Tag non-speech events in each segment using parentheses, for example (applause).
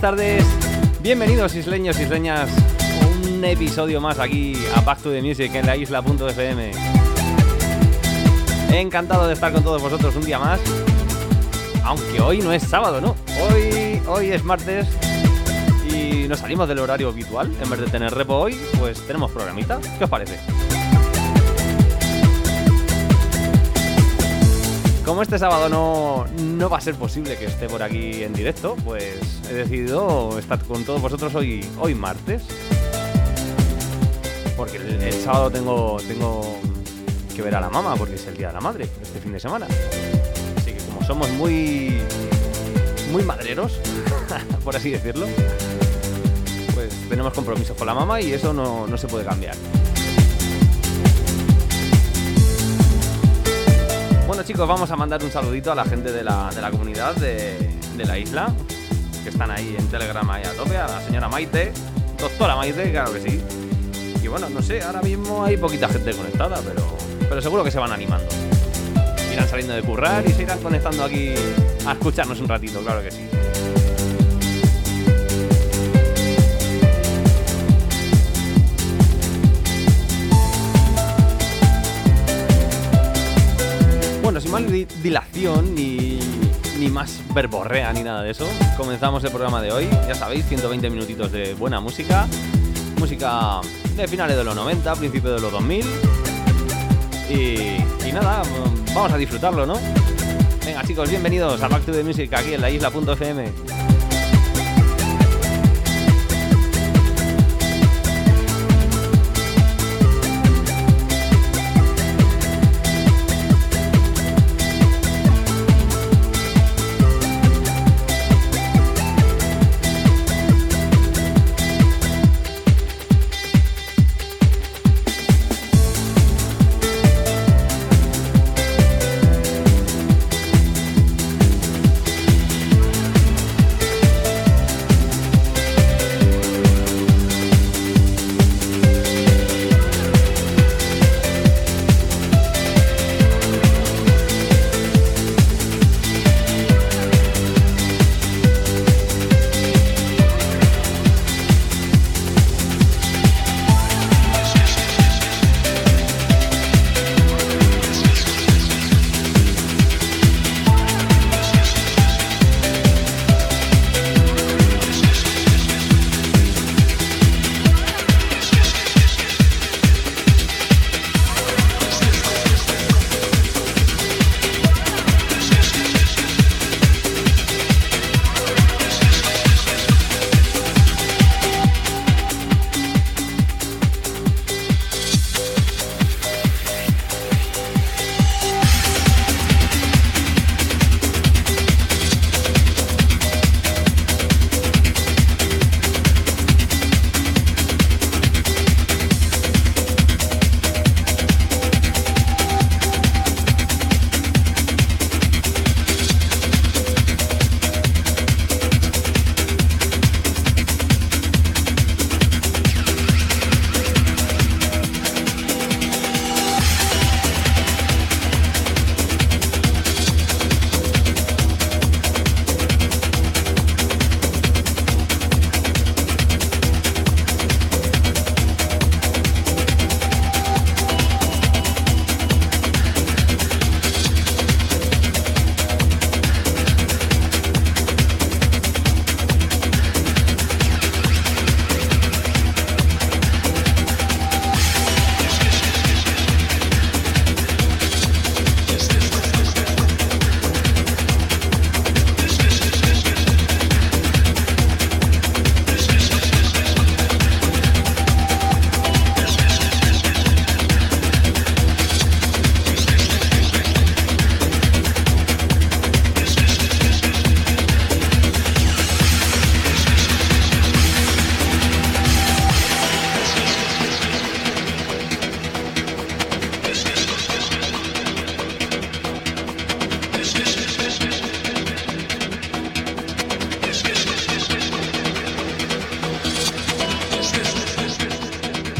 buenas tardes, bienvenidos isleños isleñas un episodio más aquí a Back to the Music en la isla.fm. Encantado de estar con todos vosotros un día más, aunque hoy no es sábado, ¿no? Hoy, hoy es martes y nos salimos del horario habitual. En vez de tener repo hoy, pues tenemos programita. ¿Qué os parece? Como este sábado no, no va a ser posible que esté por aquí en directo, pues he decidido estar con todos vosotros hoy, hoy martes. Porque el, sábado tengo, tengo que ver a la mamá, porque es el Día de la Madre, este fin de semana. Así que como somos muy, muy madreros, (laughs) por así decirlo, pues tenemos compromisos con la mamá y eso no, no se puede cambiar. Bueno chicos, vamos a mandar un saludito a la gente de la, de la comunidad de, de la isla, que están ahí en Telegram ahí a tope, a la señora Maite, doctora Maite, claro que sí. Y bueno, no sé, ahora mismo hay poquita gente conectada, pero, pero seguro que se van animando. Irán saliendo de currar y se irán conectando aquí a escucharnos un ratito, claro que sí. Bueno, sin más di- dilación ni, ni más verborrea ni nada de eso, comenzamos el programa de hoy. Ya sabéis, 120 minutitos de buena música. Música de finales de los 90, principios de los 2000. Y, nada, vamos a disfrutarlo, ¿no? Venga chicos, bienvenidos a Back to the Music aquí en la isla.fm.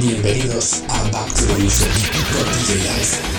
Bienvenidos a Back to the Music con DJ Live.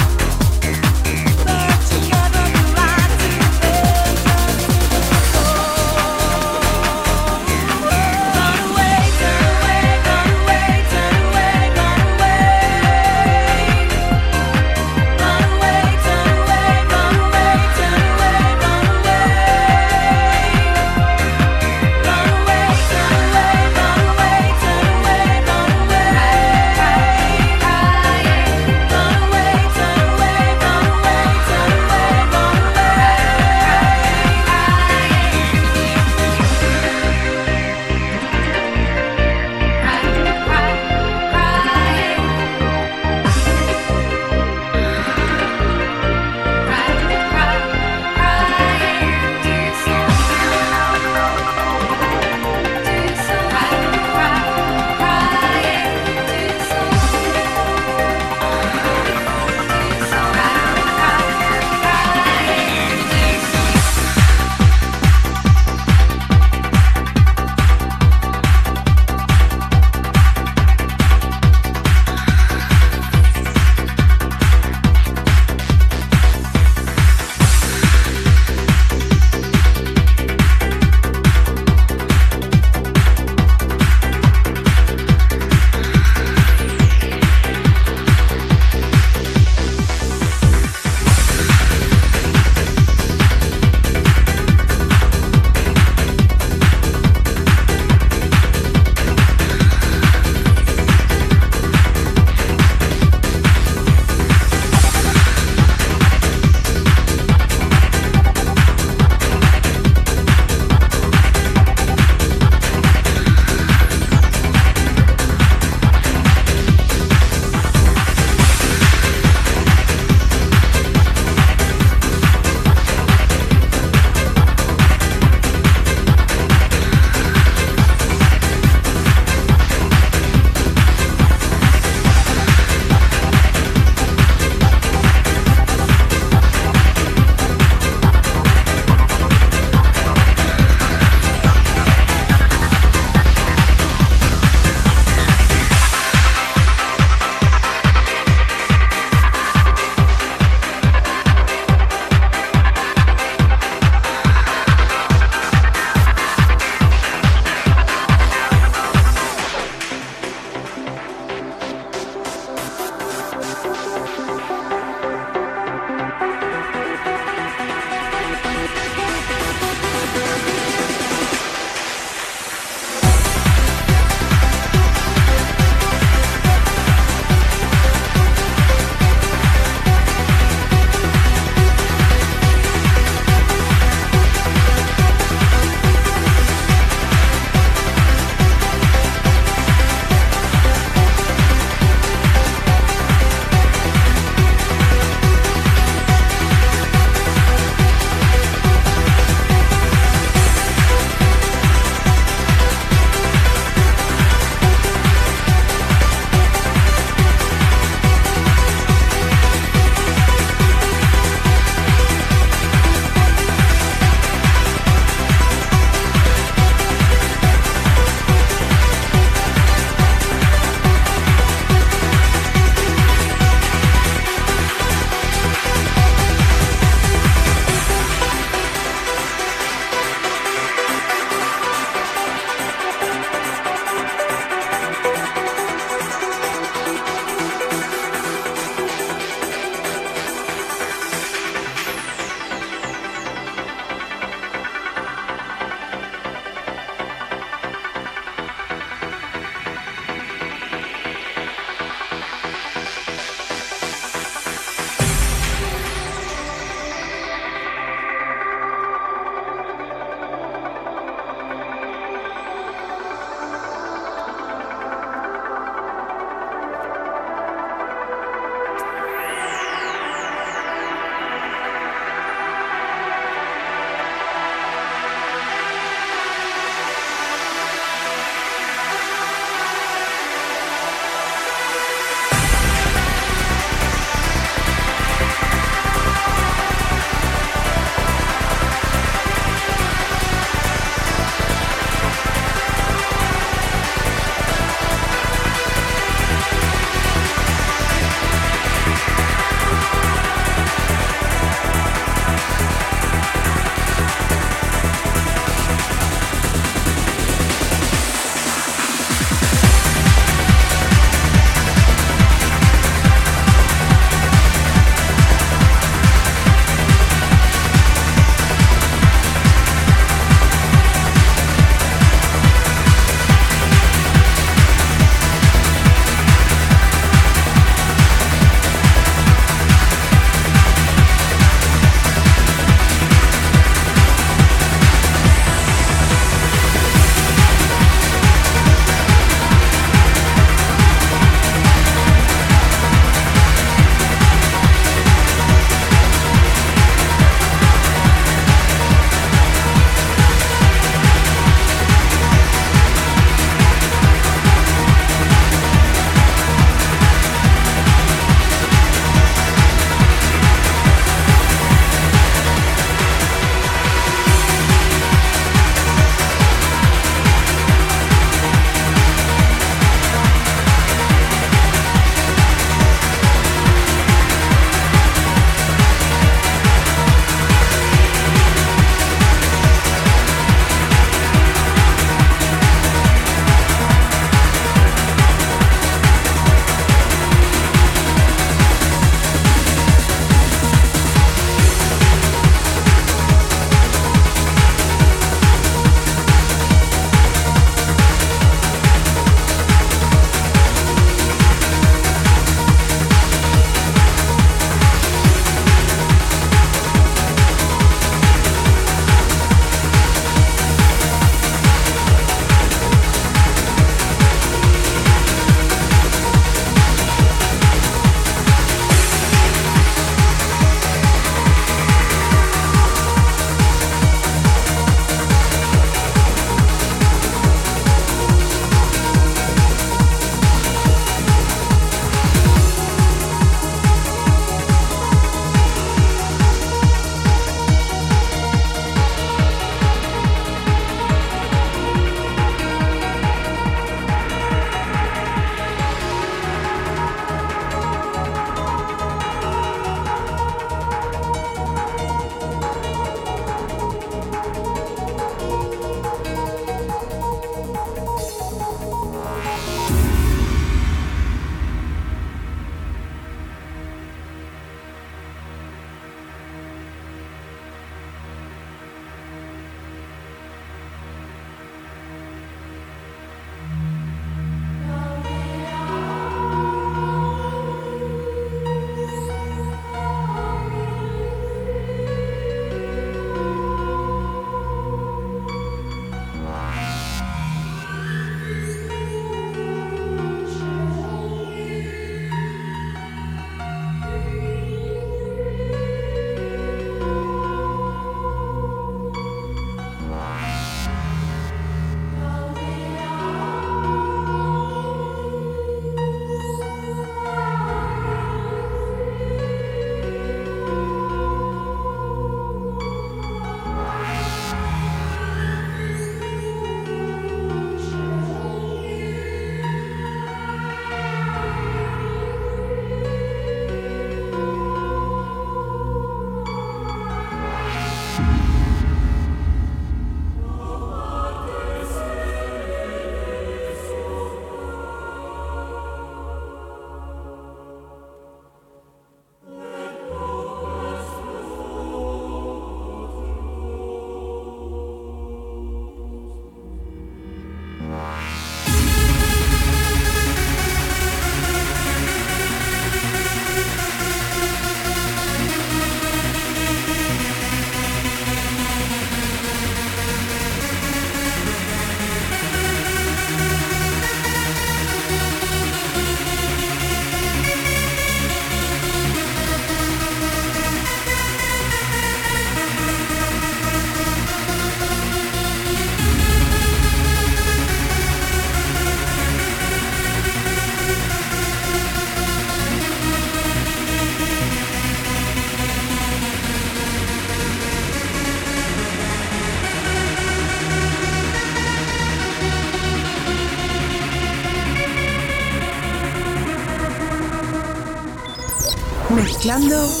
Mezclando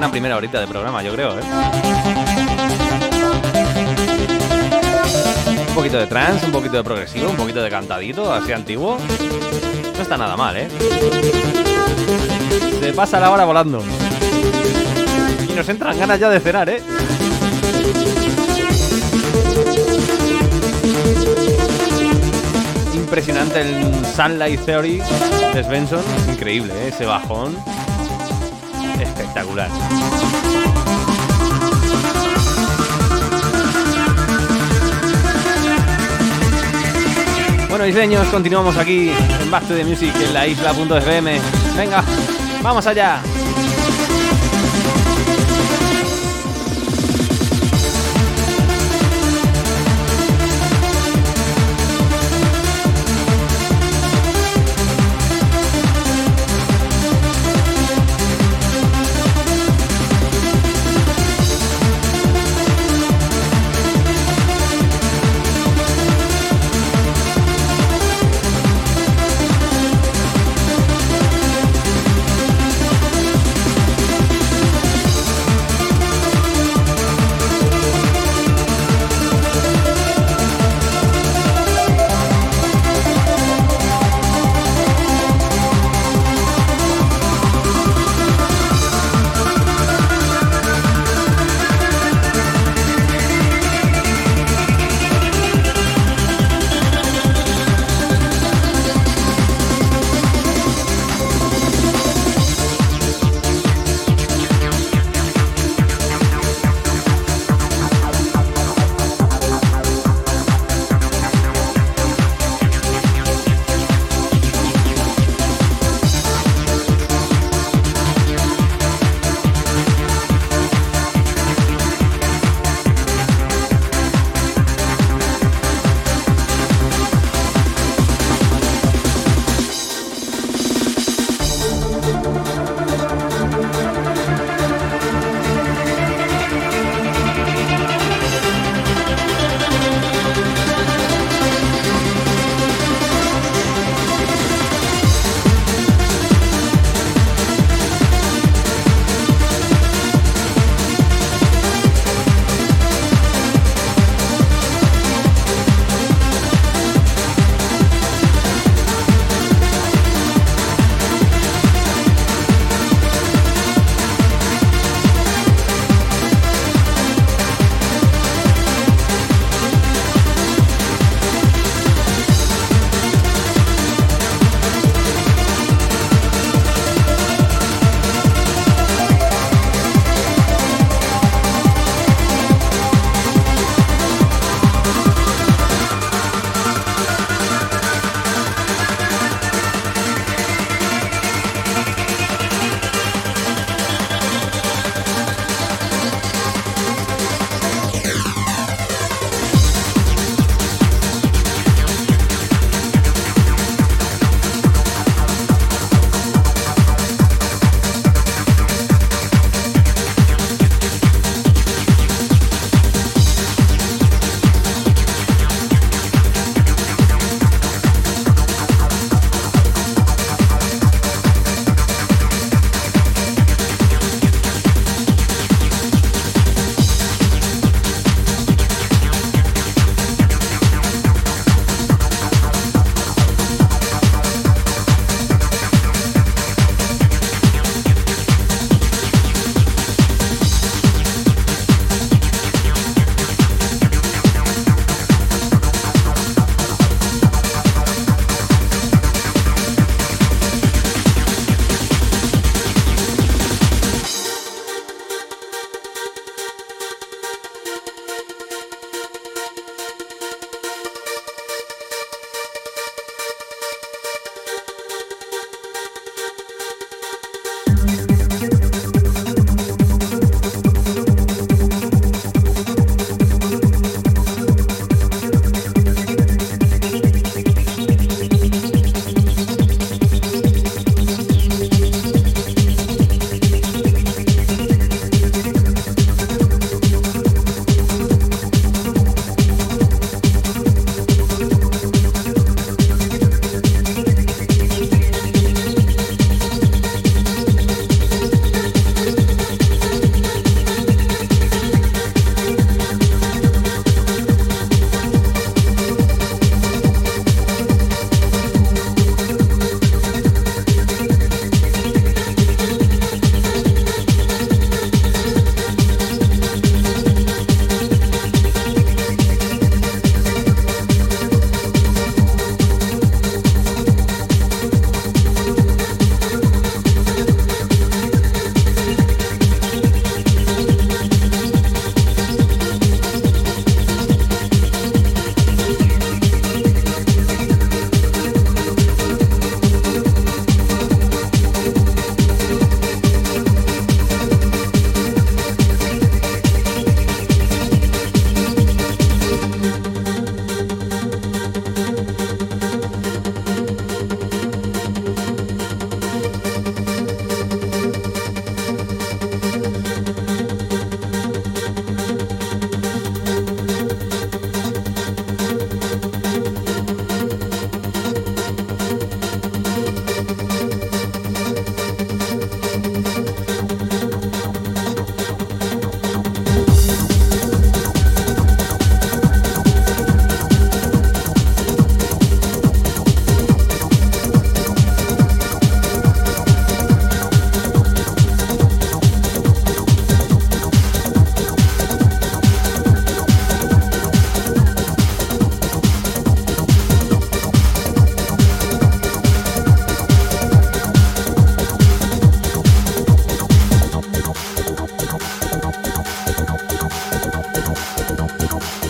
Buena primera horita de programa, yo creo, ¿eh? Un poquito de trance, un poquito de progresivo, un poquito de cantadito, así antiguo. No está nada mal, ¿eh? Se pasa la hora volando. Y nos entran ganas ya de cenar, ¿eh? impresionante el Sunlight Theory de Svensson. Increíble, ¿eh? ese bajón. Espectacular. Bueno, diseños, continuamos aquí en Back to the Music en la isla.fm. Venga, vamos allá. Thank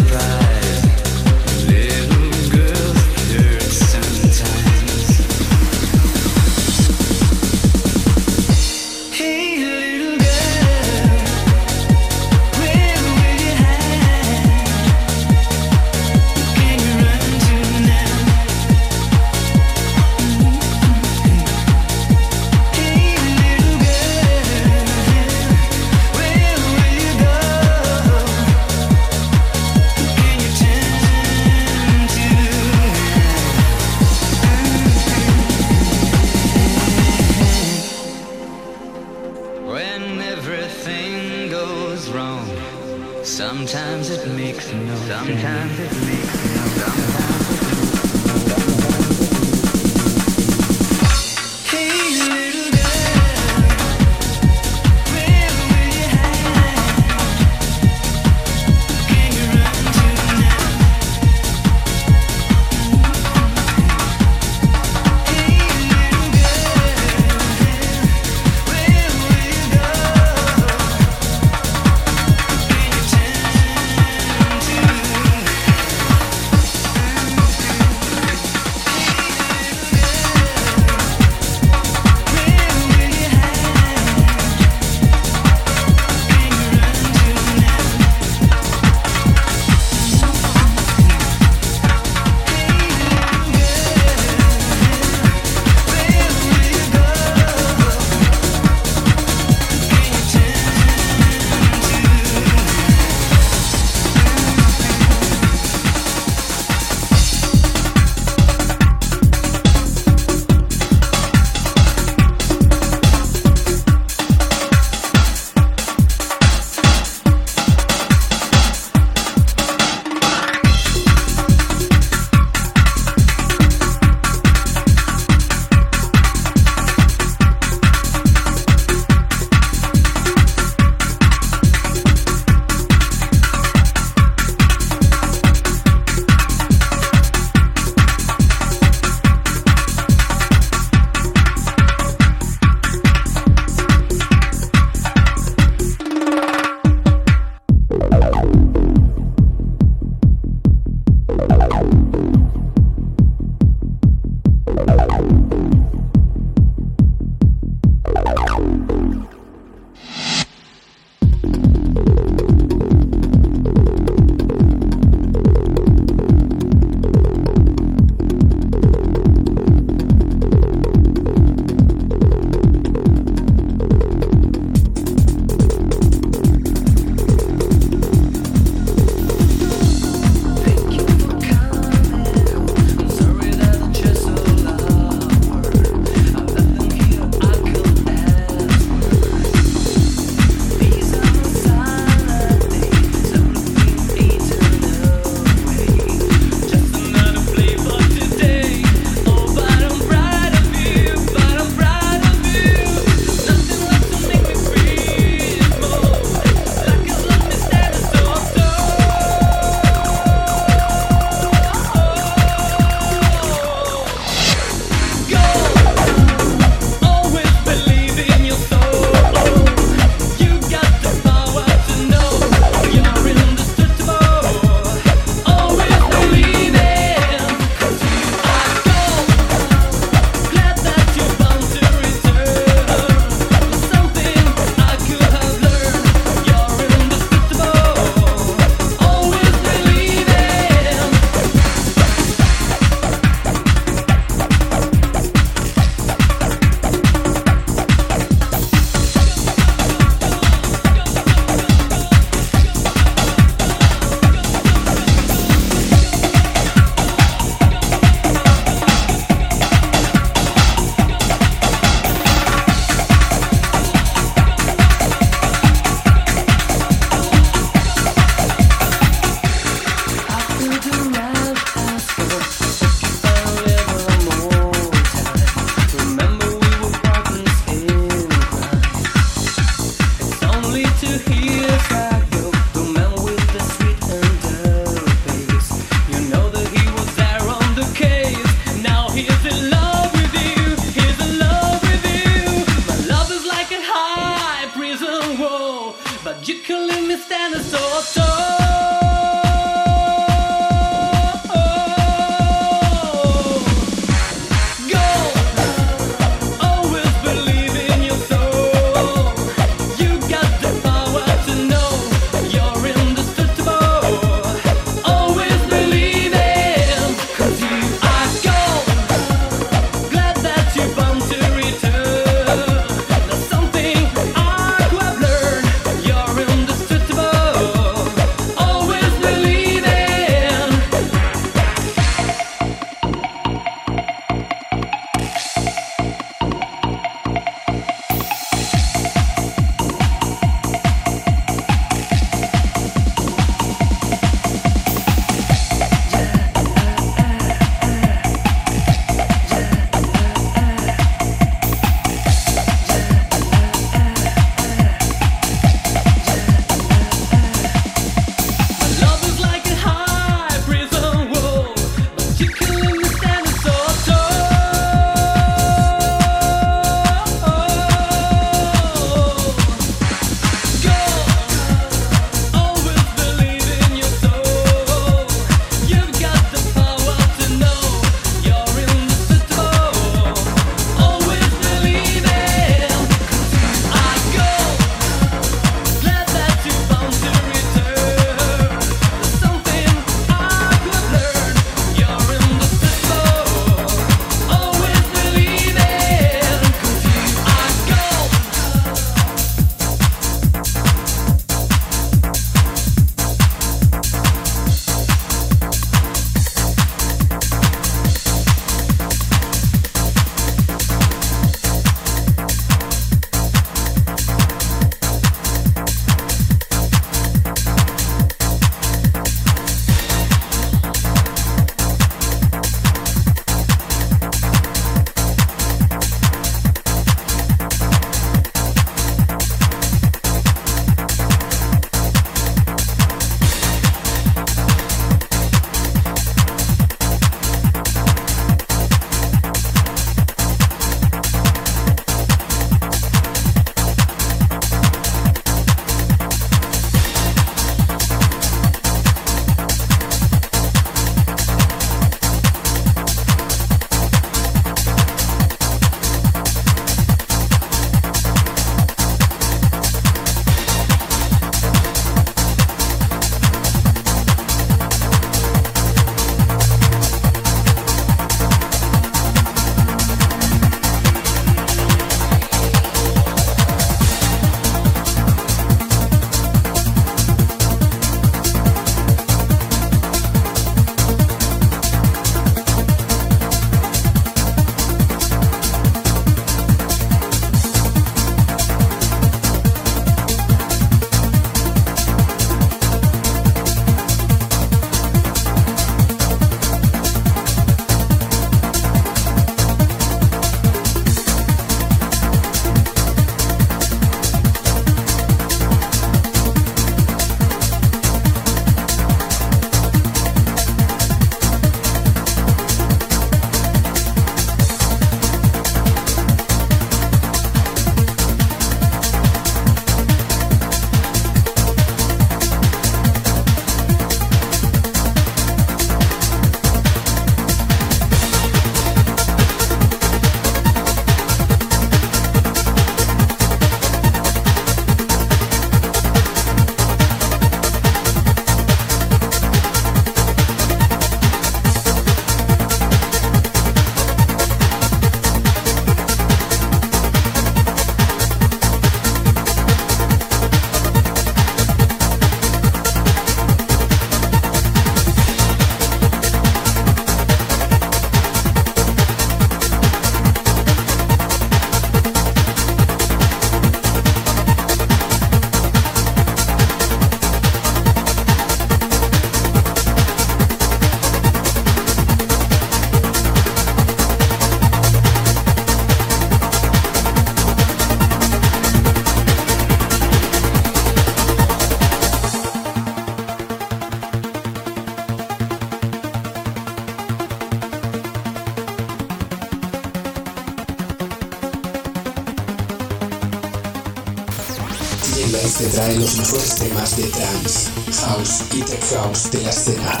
los mejores temas de trance, house y tech house de la escena.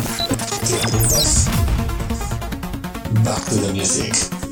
¿Te apuntas? Back to the music.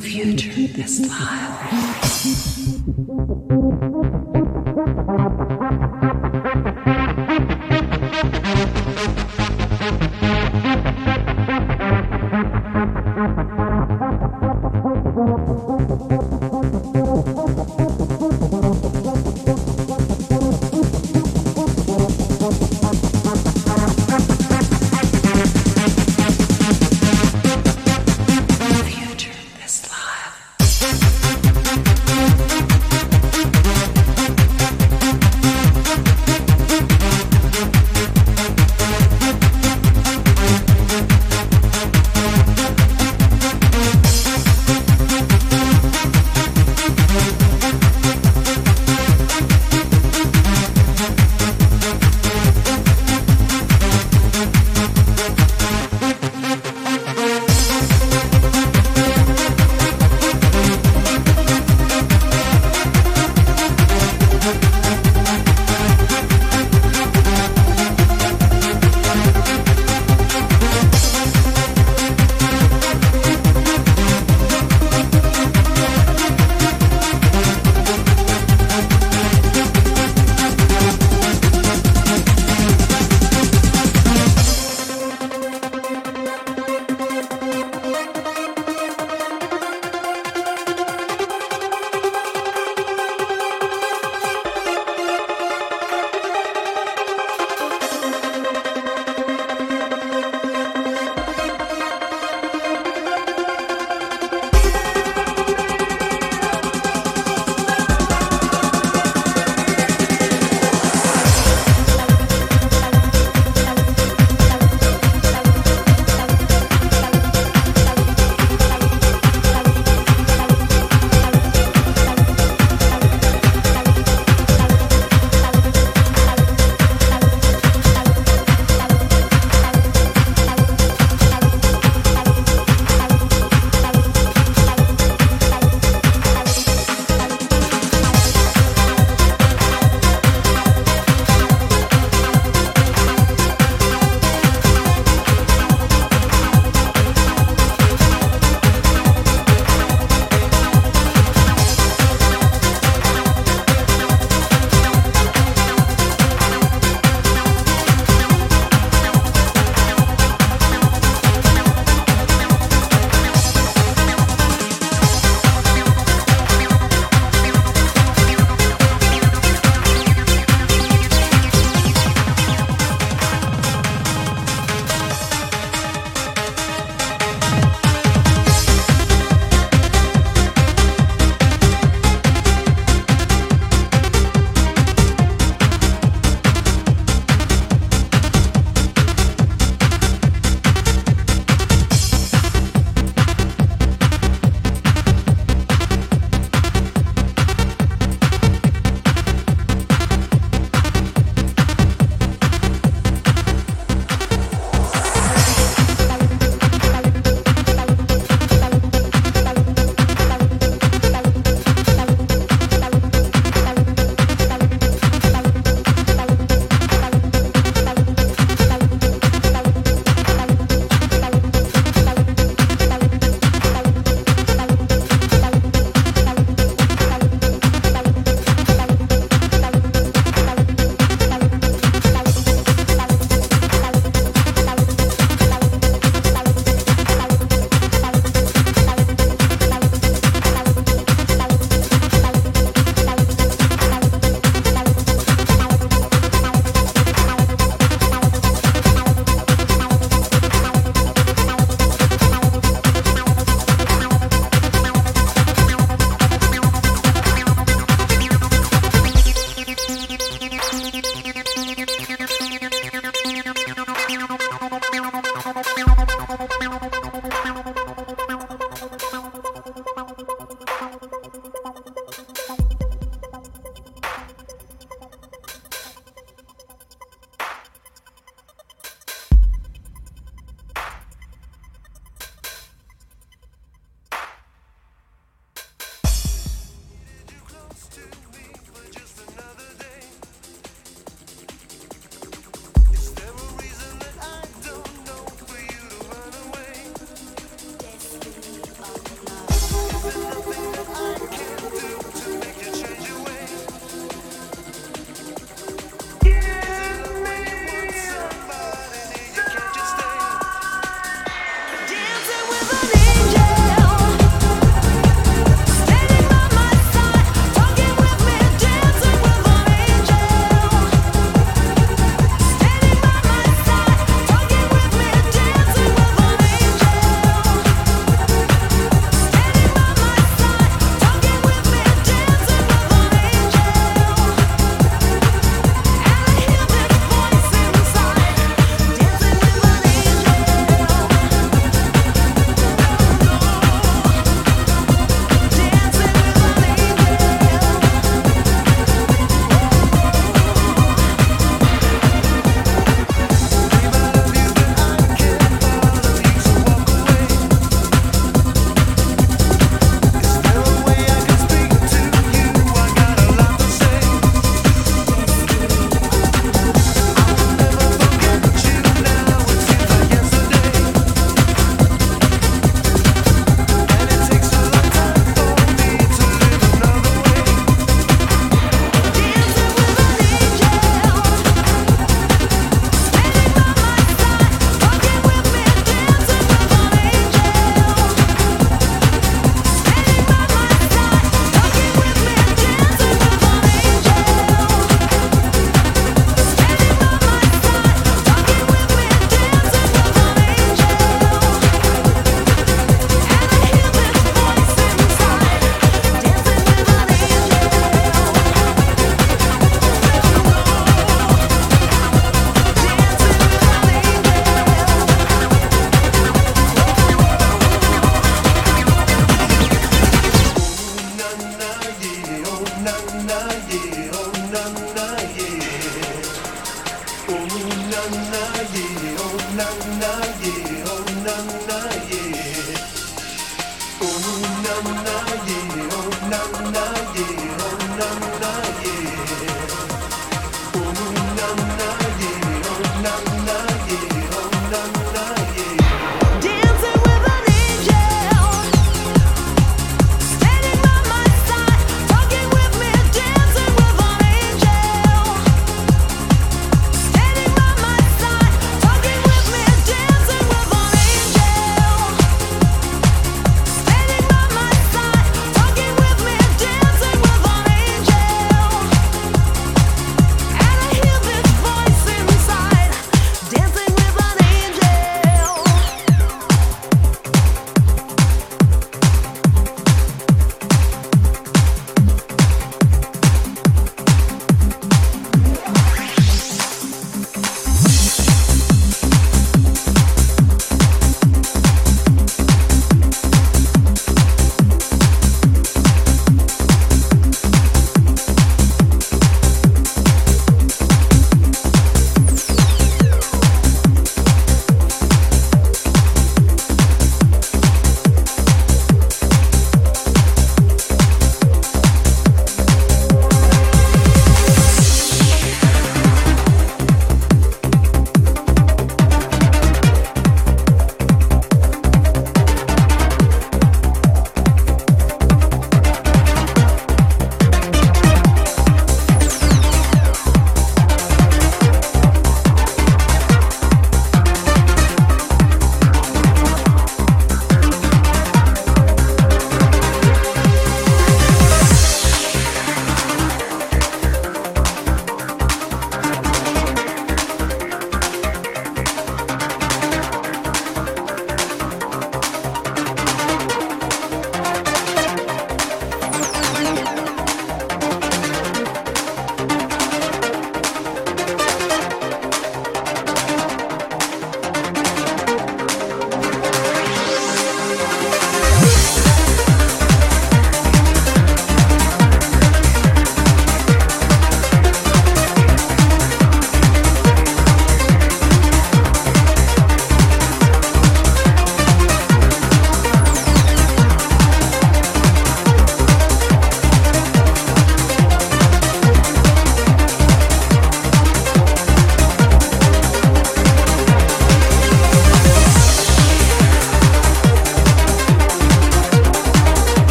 Future is life.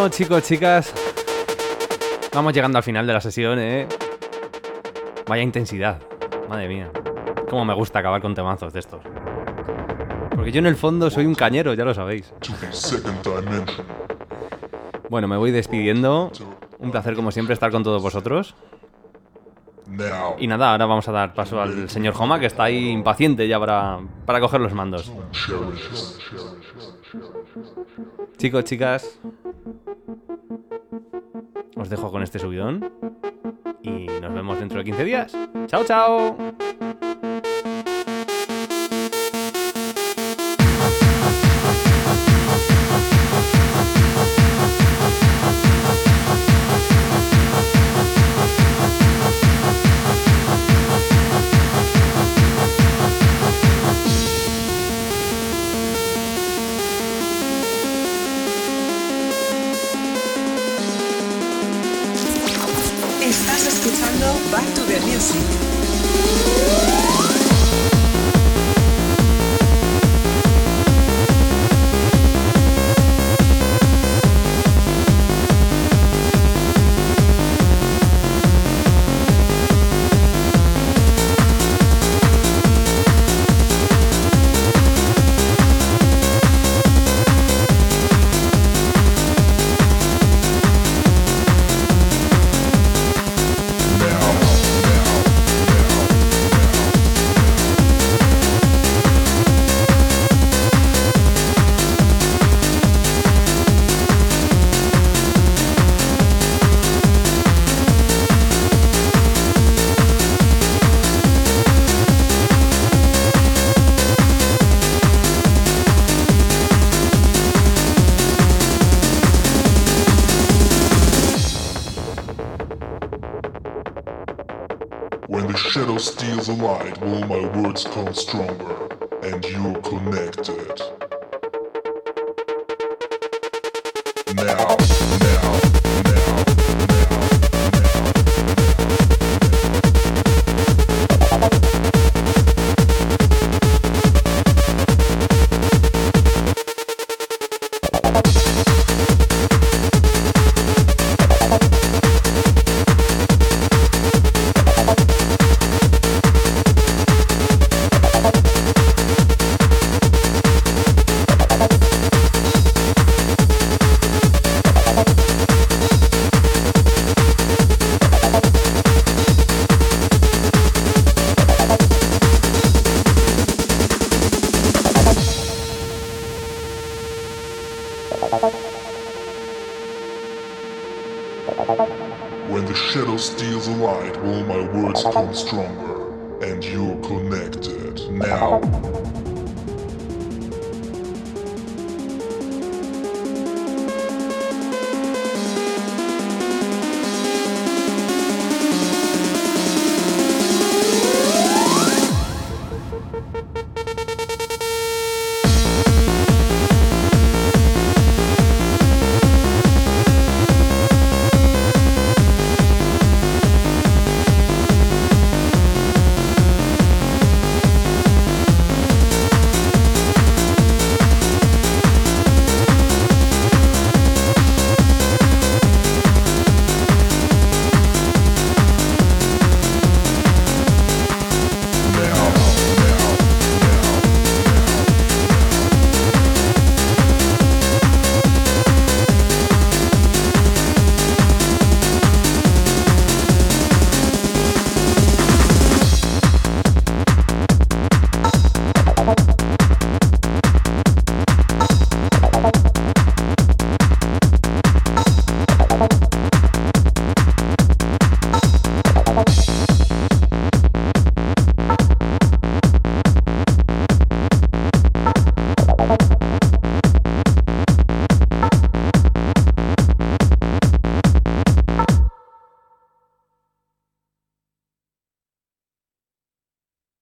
Bueno, chicos, chicas. Vamos llegando al final de la sesión, ¿eh? Vaya intensidad. Madre mía. Cómo me gusta acabar con temazos de estos. Porque yo en el fondo soy un cañero, ya lo sabéis. Bueno, me voy despidiendo. Un placer como siempre estar con todos vosotros. Y nada, ahora vamos a dar paso al señor Joma, que está ahí impaciente ya para, para coger los mandos. Chicos, chicas, os dejo con este subidón y nos vemos dentro de 15 días. ¡Chao, chao!